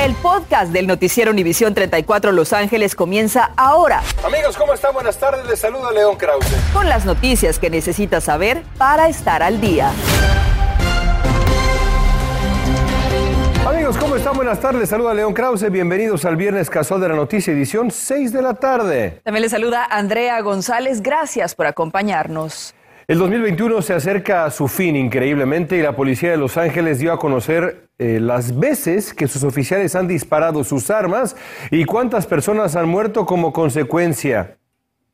El podcast del noticiero Univisión 34 Los Ángeles comienza ahora. Amigos, ¿cómo están? Buenas tardes. Les saluda León Krause. Con las noticias que necesitas saber para estar al día. Amigos, ¿cómo están? Buenas tardes. Saluda León Krause. Bienvenidos al Viernes Casual de la Noticia, edición 6 de la tarde. También les saluda Andrea González. Gracias por acompañarnos. El 2021 se acerca a su fin increíblemente y la policía de Los Ángeles dio a conocer eh, las veces que sus oficiales han disparado sus armas y cuántas personas han muerto como consecuencia.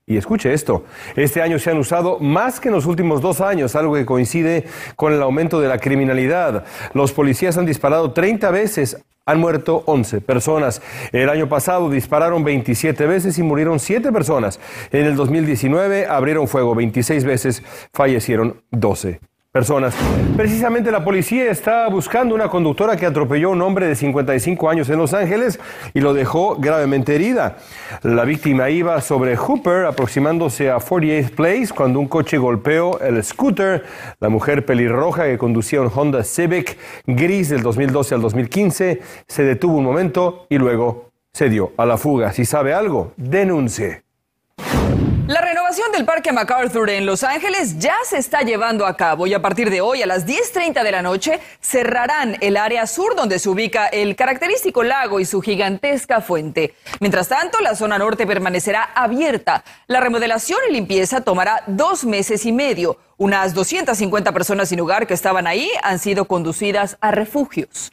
Y escuche esto, este año se han usado más que en los últimos dos años, algo que coincide con el aumento de la criminalidad. Los policías han disparado 30 veces han muerto 11 personas. El año pasado dispararon 27 veces y murieron 7 personas. En el 2019 abrieron fuego 26 veces, fallecieron 12 personas. Precisamente la policía está buscando una conductora que atropelló a un hombre de 55 años en Los Ángeles y lo dejó gravemente herida. La víctima iba sobre Hooper aproximándose a 48th Place cuando un coche golpeó el scooter. La mujer pelirroja que conducía un Honda Civic gris del 2012 al 2015 se detuvo un momento y luego se dio a la fuga. Si sabe algo, denuncie. La renovación del Parque MacArthur en Los Ángeles ya se está llevando a cabo y a partir de hoy a las 10.30 de la noche cerrarán el área sur donde se ubica el característico lago y su gigantesca fuente. Mientras tanto, la zona norte permanecerá abierta. La remodelación y limpieza tomará dos meses y medio. Unas 250 personas sin hogar que estaban ahí han sido conducidas a refugios.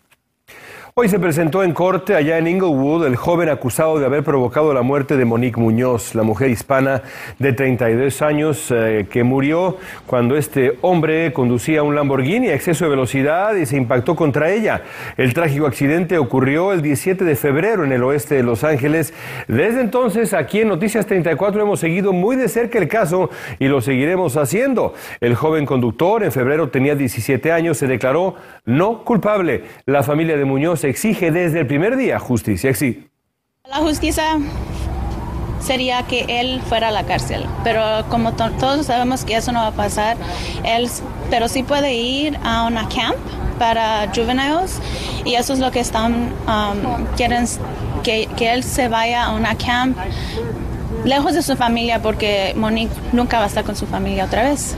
Hoy se presentó en corte allá en Inglewood el joven acusado de haber provocado la muerte de Monique Muñoz, la mujer hispana de 32 años eh, que murió cuando este hombre conducía un Lamborghini a exceso de velocidad y se impactó contra ella. El trágico accidente ocurrió el 17 de febrero en el oeste de Los Ángeles. Desde entonces, aquí en Noticias 34 hemos seguido muy de cerca el caso y lo seguiremos haciendo. El joven conductor en febrero tenía 17 años, se declaró no culpable. La familia de Muñoz exige desde el primer día justicia. Sí. La justicia sería que él fuera a la cárcel, pero como todos sabemos que eso no va a pasar, él, pero sí puede ir a una camp para juveniles y eso es lo que están um, quieren que, que él se vaya a una camp lejos de su familia porque Monique nunca va a estar con su familia otra vez.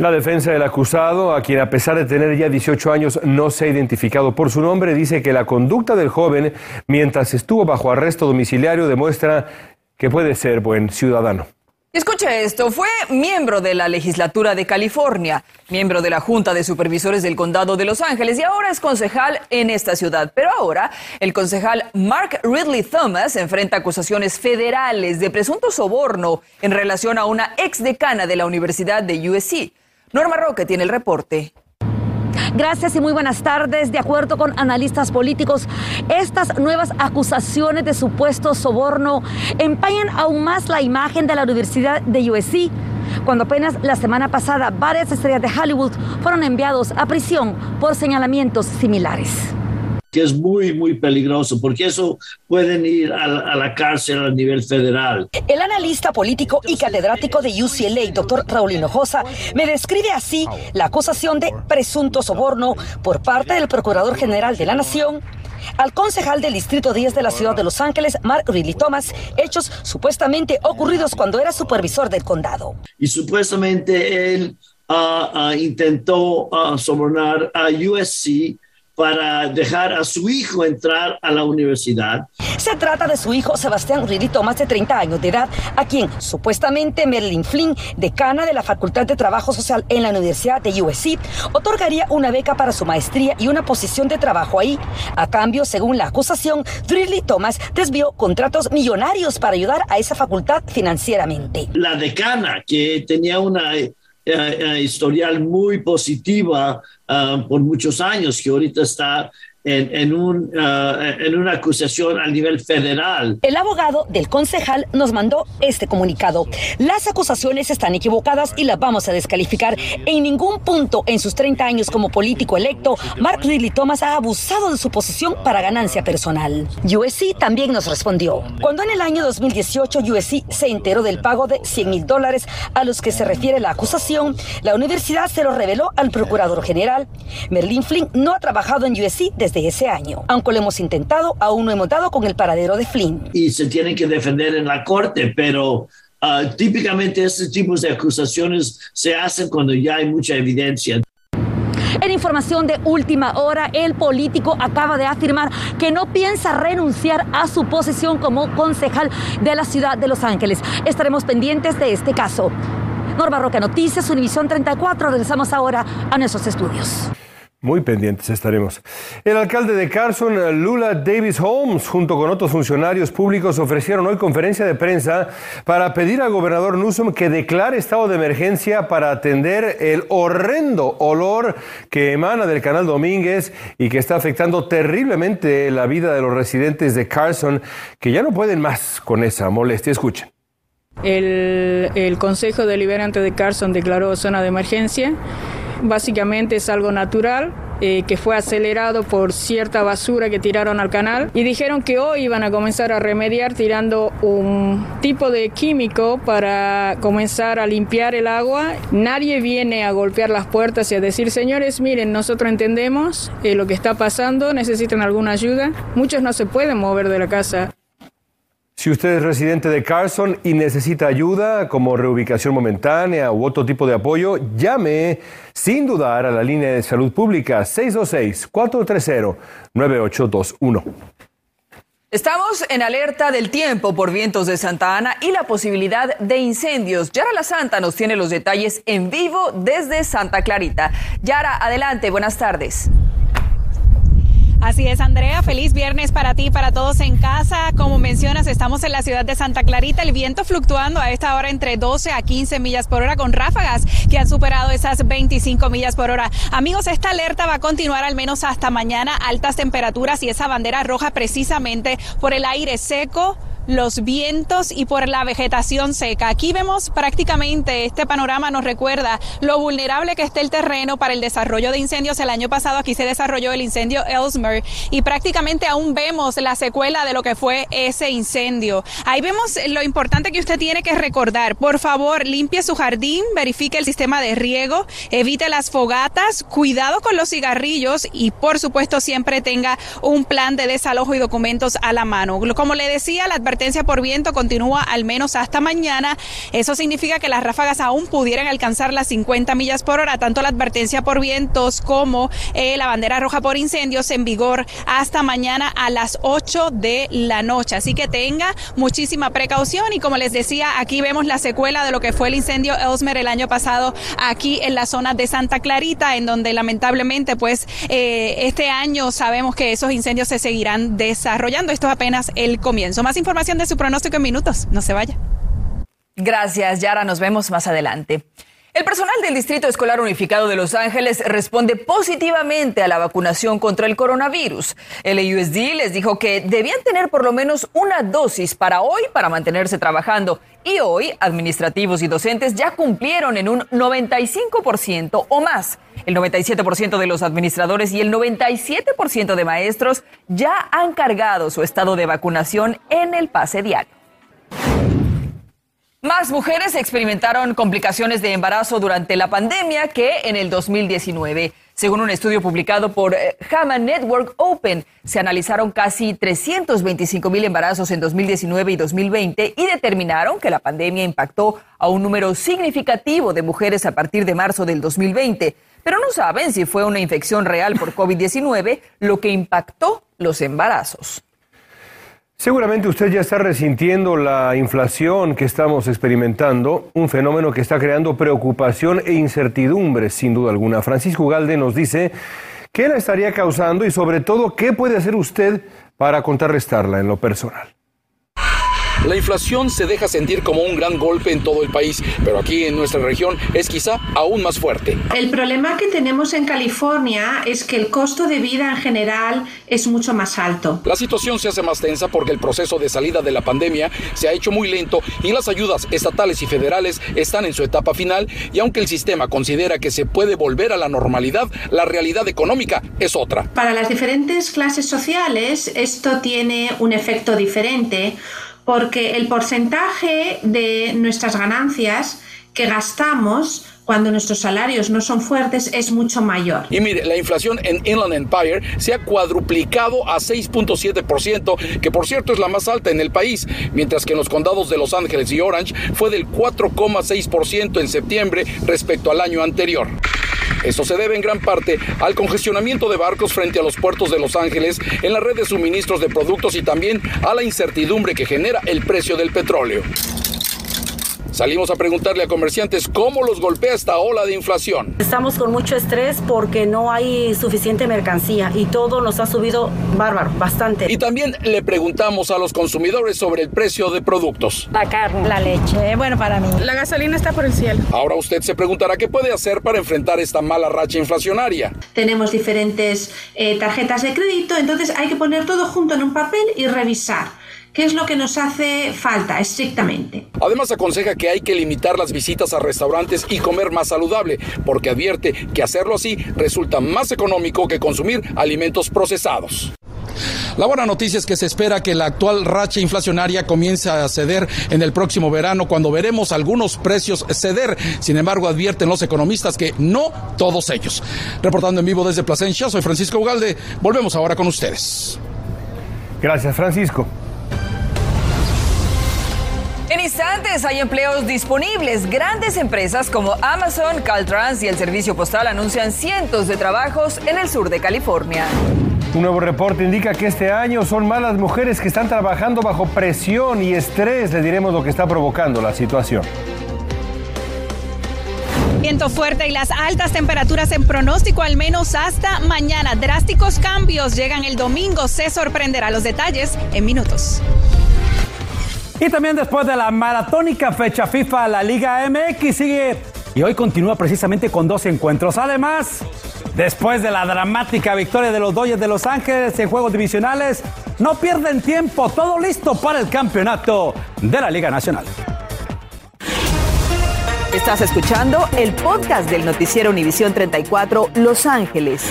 La defensa del acusado, a quien a pesar de tener ya 18 años no se ha identificado por su nombre, dice que la conducta del joven mientras estuvo bajo arresto domiciliario demuestra que puede ser buen ciudadano. Escuche esto, fue miembro de la legislatura de California, miembro de la Junta de Supervisores del Condado de Los Ángeles y ahora es concejal en esta ciudad. Pero ahora el concejal Mark Ridley Thomas enfrenta acusaciones federales de presunto soborno en relación a una ex decana de la Universidad de USC. Norma Roque tiene el reporte. Gracias y muy buenas tardes. De acuerdo con analistas políticos, estas nuevas acusaciones de supuesto soborno empañan aún más la imagen de la Universidad de USC, cuando apenas la semana pasada varias estrellas de Hollywood fueron enviados a prisión por señalamientos similares que es muy, muy peligroso, porque eso pueden ir a, la cárcel a nivel federal. El analista político y catedrático de UCLA, doctor Raúl Hinojosa, me describe así la acusación de presunto soborno por parte del Procurador General de la Nación al concejal del Distrito 10 de la ciudad de Los Ángeles, Mark Ridley Thomas, hechos supuestamente ocurridos cuando era supervisor del condado. Y supuestamente él ah, ah, intentó ah, sobornar a USC para dejar a su hijo entrar a la universidad. Se trata de su hijo Sebastián Ridito, más de 30 años de edad, a quien supuestamente Merlin Flynn, decana de la Facultad de Trabajo Social en la Universidad de USC, otorgaría una beca para su maestría y una posición de trabajo ahí. A cambio, según la acusación, Ridley Thomas desvió contratos millonarios para ayudar a esa facultad financieramente. La decana, que tenía una eh, historial muy positiva Ah, por muchos años, que ahorita está en, un, ah, en una acusación a nivel federal. El abogado del concejal nos mandó este comunicado. Las acusaciones están equivocadas y las vamos a descalificar. En ningún punto en sus 30 años como político electo, Mark Ridley Thomas ha abusado de su posición para ganancia personal. USC también nos respondió. Cuando en el año 2018 USC se enteró del pago de 100 mil dólares a los que se refiere la acusación, la universidad se lo reveló al procurador general. Merlin Flynn no ha trabajado en USC desde de ese año. Aunque lo hemos intentado, aún no hemos dado con el paradero de Flynn. Y se tienen que defender en la corte, pero uh, típicamente estos tipos de acusaciones se hacen cuando ya hay mucha evidencia. En información de última hora, el político acaba de afirmar que no piensa renunciar a su posición como concejal de la ciudad de Los Ángeles. Estaremos pendientes de este caso. Norma Roca Noticias, Univisión 34. Regresamos ahora a nuestros estudios. Muy pendientes estaremos. El alcalde de Carson, Lula Davis Holmes, junto con otros funcionarios públicos, ofrecieron hoy conferencia de prensa para pedir al gobernador Newsom que declare estado de emergencia para atender el horrendo olor que emana del canal Domínguez y que está afectando terriblemente la vida de los residentes de Carson, que ya no pueden más con esa molestia. Escuchen. El, el Consejo Deliberante de Carson declaró zona de emergencia Básicamente es algo natural, eh, que fue acelerado por cierta basura que tiraron al canal y dijeron que hoy iban a comenzar a remediar tirando un tipo de químico para comenzar a limpiar el agua. Nadie viene a golpear las puertas y a decir, señores, miren, nosotros entendemos eh, lo que está pasando, necesitan alguna ayuda. Muchos no se pueden mover de la casa. Si usted es residente de Carson y necesita ayuda como reubicación momentánea u otro tipo de apoyo, llame sin dudar a la línea de salud pública 626-430-9821. Estamos en alerta del tiempo por vientos de Santa Ana y la posibilidad de incendios. Yara La Santa nos tiene los detalles en vivo desde Santa Clarita. Yara, adelante, buenas tardes. Así es, Andrea. Feliz viernes para ti para todos en casa. Como mencionas, estamos en la ciudad de Santa Clarita. El viento fluctuando a esta hora entre 12 a 15 millas por hora con ráfagas que han superado esas 25 millas por hora. Amigos, esta alerta va a continuar al menos hasta mañana. Altas temperaturas y esa bandera roja precisamente por el aire seco los vientos y por la vegetación seca. Aquí vemos prácticamente este panorama nos recuerda lo vulnerable que está el terreno para el desarrollo de incendios. El año pasado aquí se desarrolló el incendio Ellesmere y prácticamente aún vemos la secuela de lo que fue ese incendio. Ahí vemos lo importante que usted tiene que recordar. Por favor, limpie su jardín, verifique el sistema de riego, evite las fogatas, cuidado con los cigarrillos y por supuesto siempre tenga un plan de desalojo y documentos a la mano. Como le decía, la advertencia advertencia por viento continúa al menos hasta mañana. Eso significa que las ráfagas aún pudieran alcanzar las 50 millas por hora, tanto la advertencia por vientos como eh, la bandera roja por incendios en vigor hasta mañana a las 8 de la noche. Así que tenga muchísima precaución y como les decía, aquí vemos la secuela de lo que fue el incendio Elsmer el año pasado aquí en la zona de Santa Clarita, en donde lamentablemente pues eh, este año sabemos que esos incendios se seguirán desarrollando. Esto es apenas el comienzo. Más información de su pronóstico en minutos. No se vaya. Gracias, Yara. Nos vemos más adelante. El personal del Distrito Escolar Unificado de Los Ángeles responde positivamente a la vacunación contra el coronavirus. El AUSD les dijo que debían tener por lo menos una dosis para hoy para mantenerse trabajando. Y hoy, administrativos y docentes ya cumplieron en un 95% o más. El 97% de los administradores y el 97% de maestros ya han cargado su estado de vacunación en el pase diario. Más mujeres experimentaron complicaciones de embarazo durante la pandemia que en el 2019. Según un estudio publicado por Hama eh, Network Open, se analizaron casi 325 mil embarazos en 2019 y 2020 y determinaron que la pandemia impactó a un número significativo de mujeres a partir de marzo del 2020. Pero no saben si fue una infección real por COVID-19 lo que impactó los embarazos. Seguramente usted ya está resintiendo la inflación que estamos experimentando, un fenómeno que está creando preocupación e incertidumbre, sin duda alguna. Francisco Galde nos dice qué la estaría causando y sobre todo qué puede hacer usted para contrarrestarla en lo personal. La inflación se deja sentir como un gran golpe en todo el país, pero aquí en nuestra región es quizá aún más fuerte. El problema que tenemos en California es que el costo de vida en general es mucho más alto. La situación se hace más tensa porque el proceso de salida de la pandemia se ha hecho muy lento y las ayudas estatales y federales están en su etapa final y aunque el sistema considera que se puede volver a la normalidad, la realidad económica es otra. Para las diferentes clases sociales esto tiene un efecto diferente porque el porcentaje de nuestras ganancias que gastamos cuando nuestros salarios no son fuertes es mucho mayor. Y mire, la inflación en Inland Empire se ha cuadruplicado a 6.7%, que por cierto es la más alta en el país, mientras que en los condados de Los Ángeles y Orange fue del 4,6% en septiembre respecto al año anterior. Esto se debe en gran parte al congestionamiento de barcos frente a los puertos de Los Ángeles en la red de suministros de productos y también a la incertidumbre que genera el precio del petróleo. Salimos a preguntarle a comerciantes cómo los golpea esta ola de inflación. Estamos con mucho estrés porque no hay suficiente mercancía y todo nos ha subido bárbaro, bastante. Y también le preguntamos a los consumidores sobre el precio de productos. La carne, La leche, bueno para mí. La gasolina está por el cielo. Ahora usted se preguntará qué puede hacer para enfrentar esta mala racha inflacionaria. Tenemos diferentes eh, tarjetas de crédito, entonces hay que poner todo junto en un papel y revisar qué es lo que nos hace falta estrictamente. Además aconseja que hay que limitar las visitas a restaurantes y comer más saludable, porque advierte que hacerlo así resulta más económico que consumir alimentos procesados. La buena noticia es que se espera que la actual racha inflacionaria comience a ceder en el próximo verano, cuando veremos algunos precios ceder. Sin embargo, advierten los economistas que no todos ellos. Reportando en vivo desde Plasencia, soy Francisco Ugalde. Volvemos ahora con ustedes. Gracias, Francisco. Instantes hay empleos disponibles. Grandes empresas como Amazon, Caltrans y el Servicio Postal anuncian cientos de trabajos en el sur de California. Un nuevo reporte indica que este año son más las mujeres que están trabajando bajo presión y estrés. Le diremos lo que está provocando la situación. Viento fuerte y las altas temperaturas en pronóstico al menos hasta mañana. Drásticos cambios llegan el domingo. Se sorprenderá los detalles en minutos. Y también después de la maratónica fecha FIFA, la Liga MX sigue y hoy continúa precisamente con dos encuentros. Además, después de la dramática victoria de los Dodgers de Los Ángeles en juegos divisionales, no pierden tiempo, todo listo para el campeonato de la Liga Nacional. Estás escuchando el podcast del noticiero Univisión 34 Los Ángeles.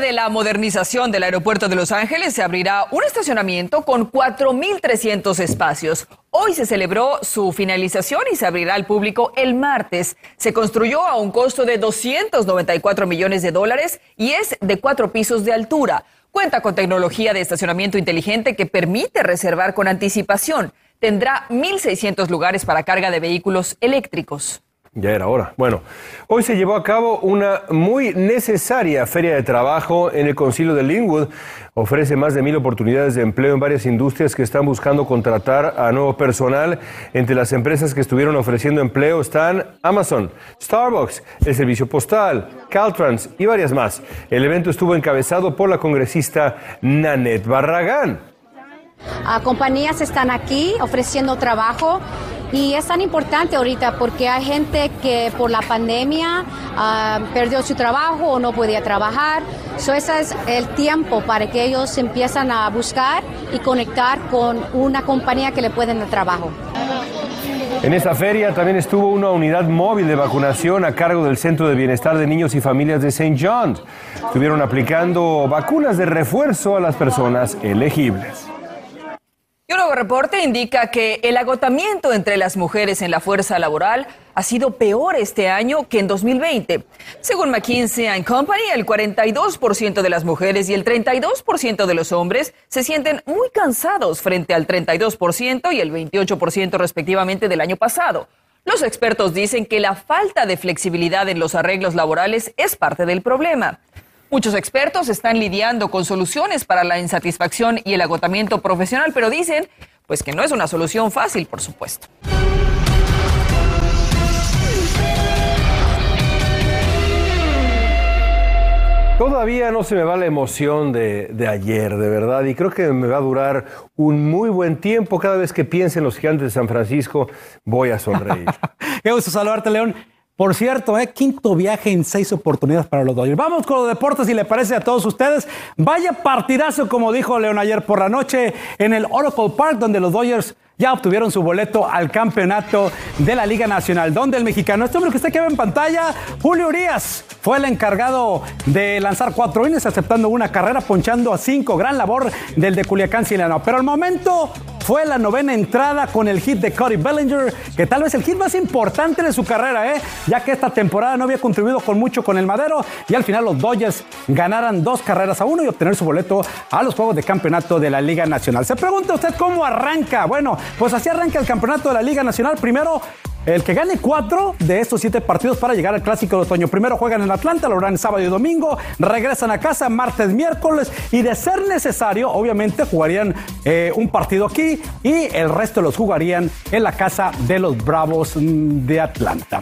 De la modernización del aeropuerto de Los Ángeles, se abrirá un estacionamiento con 4.300 espacios. Hoy se celebró su finalización y se abrirá al público el martes. Se construyó a un costo de 294 millones de dólares y es de cuatro pisos de altura. Cuenta con tecnología de estacionamiento inteligente que permite reservar con anticipación. Tendrá 1.600 lugares para carga de vehículos eléctricos. Ya era hora. Bueno, hoy se llevó a cabo una muy necesaria feria de trabajo en el Concilio de Linwood. Ofrece más de mil oportunidades de empleo en varias industrias que están buscando contratar a nuevo personal. Entre las empresas que estuvieron ofreciendo empleo están Amazon, Starbucks, el Servicio Postal, Caltrans y varias más. El evento estuvo encabezado por la congresista Nanette Barragán. Uh, compañías están aquí ofreciendo trabajo y es tan importante ahorita porque hay gente que por la pandemia uh, perdió su trabajo o no podía trabajar. So ese es el tiempo para que ellos empiezan a buscar y conectar con una compañía que le pueden dar trabajo. En esta feria también estuvo una unidad móvil de vacunación a cargo del Centro de Bienestar de Niños y Familias de St. John's. Estuvieron aplicando vacunas de refuerzo a las personas elegibles. Un nuevo reporte indica que el agotamiento entre las mujeres en la fuerza laboral ha sido peor este año que en 2020. Según McKinsey Company, el 42% de las mujeres y el 32% de los hombres se sienten muy cansados frente al 32% y el 28% respectivamente del año pasado. Los expertos dicen que la falta de flexibilidad en los arreglos laborales es parte del problema. Muchos expertos están lidiando con soluciones para la insatisfacción y el agotamiento profesional, pero dicen pues que no es una solución fácil, por supuesto. Todavía no se me va la emoción de, de, ayer, de verdad, y creo que me va a durar un muy buen tiempo. Cada vez que piense en los gigantes de San Francisco, voy a sonreír. Qué gusto saludarte, León. Por cierto, ¿eh? quinto viaje en seis oportunidades para los Dodgers. Vamos con los deportes, si le parece a todos ustedes. Vaya partidazo, como dijo León ayer por la noche, en el Oracle Park, donde los Dodgers ya obtuvieron su boleto al campeonato de la Liga Nacional, donde el mexicano, este hombre que usted que ve en pantalla, Julio Urias, fue el encargado de lanzar cuatro innings, aceptando una carrera, ponchando a cinco. Gran labor del de Culiacán Silano. Pero al momento, fue la novena entrada con el hit de Cody Bellinger, que tal vez el hit más importante de su carrera, ¿eh? ya que esta temporada no había contribuido con mucho con el Madero y al final los Dodgers ganaran dos carreras a uno y obtener su boleto a los Juegos de Campeonato de la Liga Nacional. Se pregunta usted cómo arranca. Bueno, pues así arranca el Campeonato de la Liga Nacional. Primero el que gane cuatro de estos siete partidos para llegar al Clásico de Otoño. Primero juegan en Atlanta, lo harán sábado y domingo, regresan a casa martes, miércoles y de ser necesario, obviamente jugarían eh, un partido aquí y el resto los jugarían en la casa de los Bravos de Atlanta.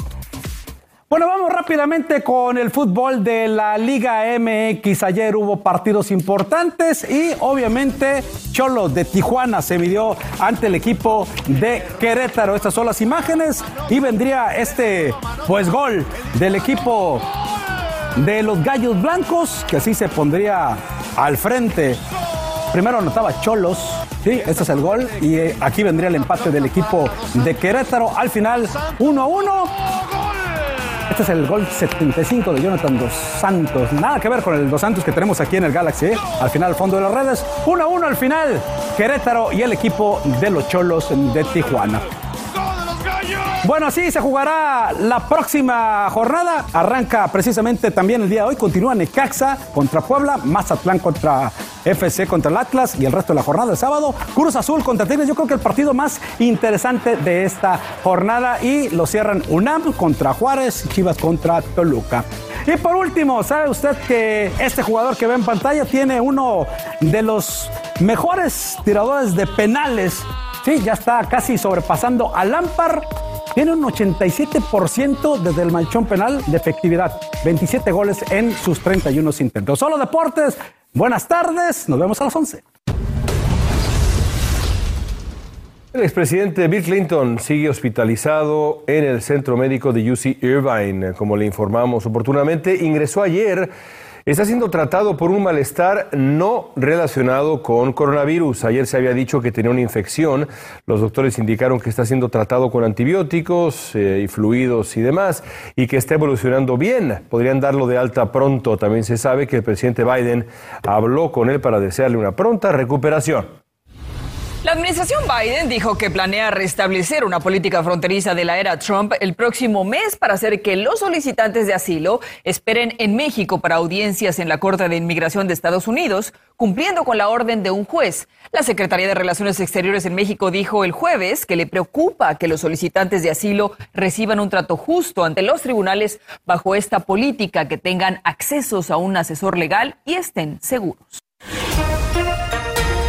Bueno, vamos rápidamente con el fútbol de la Liga MX. Ayer hubo partidos importantes y obviamente Cholos de Tijuana se midió ante el equipo de Querétaro. Estas son las imágenes y vendría este pues gol del equipo de los Gallos Blancos, que así se pondría al frente. Primero anotaba Cholos, sí, este es el gol y eh, aquí vendría el empate del equipo de Querétaro. Al final 1 a 1 este es el gol 75 de Jonathan Dos Santos. Nada que ver con el Dos Santos que tenemos aquí en el Galaxy. ¿eh? Al final, al fondo de las redes. 1 a 1 al final. Querétaro y el equipo de los Cholos de Tijuana. Bueno, así se jugará la próxima jornada. Arranca precisamente también el día de hoy. Continúa Necaxa contra Puebla, Mazatlán contra FC contra el Atlas y el resto de la jornada el sábado. Cruz Azul contra Tigres. Yo creo que el partido más interesante de esta jornada. Y lo cierran UNAM contra Juárez, Chivas contra Toluca. Y por último, ¿sabe usted que este jugador que ve en pantalla tiene uno de los mejores tiradores de penales? Sí, ya está casi sobrepasando a Lampard tiene un 87% desde el manchón penal de efectividad. 27 goles en sus 31 intentos. Solo deportes. Buenas tardes. Nos vemos a las 11. El expresidente Bill Clinton sigue hospitalizado en el centro médico de UC Irvine. Como le informamos oportunamente, ingresó ayer está siendo tratado por un malestar no relacionado con coronavirus. Ayer se había dicho que tenía una infección. Los doctores indicaron que está siendo tratado con antibióticos eh, y fluidos y demás y que está evolucionando bien. Podrían darlo de alta pronto. También se sabe que el presidente Biden habló con él para desearle una pronta recuperación. La administración Biden dijo que planea restablecer una política fronteriza de la era Trump el próximo mes para hacer que los solicitantes de asilo esperen en México para audiencias en la Corte de Inmigración de Estados Unidos, cumpliendo con la orden de un juez. La Secretaría de Relaciones Exteriores en México dijo el jueves que le preocupa que los solicitantes de asilo reciban un trato justo ante los tribunales bajo esta política, que tengan accesos a un asesor legal y estén seguros.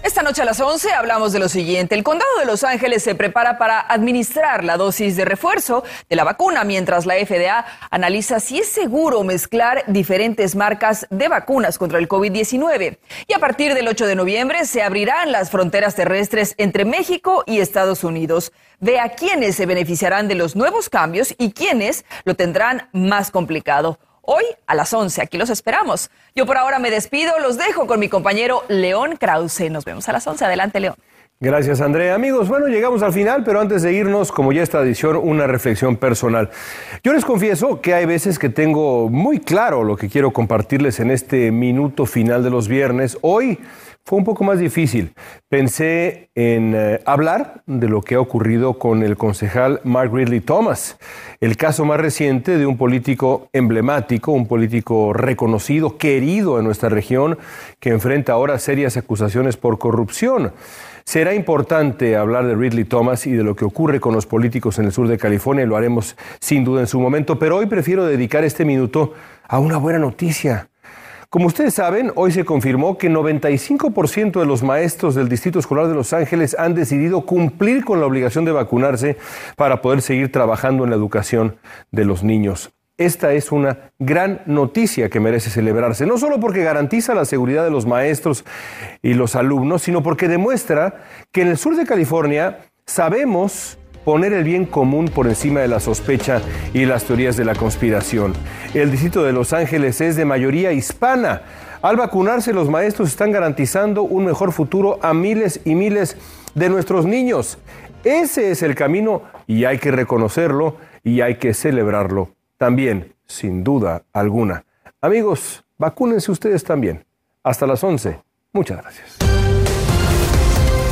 Esta noche a las 11 hablamos de lo siguiente. El condado de Los Ángeles se prepara para administrar la dosis de refuerzo de la vacuna mientras la FDA analiza si es seguro mezclar diferentes marcas de vacunas contra el COVID-19. Y a partir del 8 de noviembre se abrirán las fronteras terrestres entre México y Estados Unidos. Ve a quiénes se beneficiarán de los nuevos cambios y quiénes lo tendrán más complicado. Hoy a las 11, aquí los esperamos. Yo por ahora me despido, los dejo con mi compañero León Krause. Nos vemos a las 11. Adelante, León. Gracias, Andrea. Amigos, bueno, llegamos al final, pero antes de irnos, como ya es tradición, una reflexión personal. Yo les confieso que hay veces que tengo muy claro lo que quiero compartirles en este minuto final de los viernes. Hoy fue un poco más difícil. Pensé en eh, hablar de lo que ha ocurrido con el concejal Mark Ridley Thomas, el caso más reciente de un político emblemático, un político reconocido, querido en nuestra región, que enfrenta ahora serias acusaciones por corrupción. Será importante hablar de Ridley Thomas y de lo que ocurre con los políticos en el sur de California, y lo haremos sin duda en su momento, pero hoy prefiero dedicar este minuto a una buena noticia. Como ustedes saben, hoy se confirmó que 95% de los maestros del Distrito Escolar de Los Ángeles han decidido cumplir con la obligación de vacunarse para poder seguir trabajando en la educación de los niños. Esta es una gran noticia que merece celebrarse, no solo porque garantiza la seguridad de los maestros y los alumnos, sino porque demuestra que en el sur de California sabemos poner el bien común por encima de la sospecha y las teorías de la conspiración. El distrito de Los Ángeles es de mayoría hispana. Al vacunarse, los maestros están garantizando un mejor futuro a miles y miles de nuestros niños. Ese es el camino y hay que reconocerlo y hay que celebrarlo también, sin duda alguna. Amigos, vacúnense ustedes también. Hasta las 11. Muchas gracias.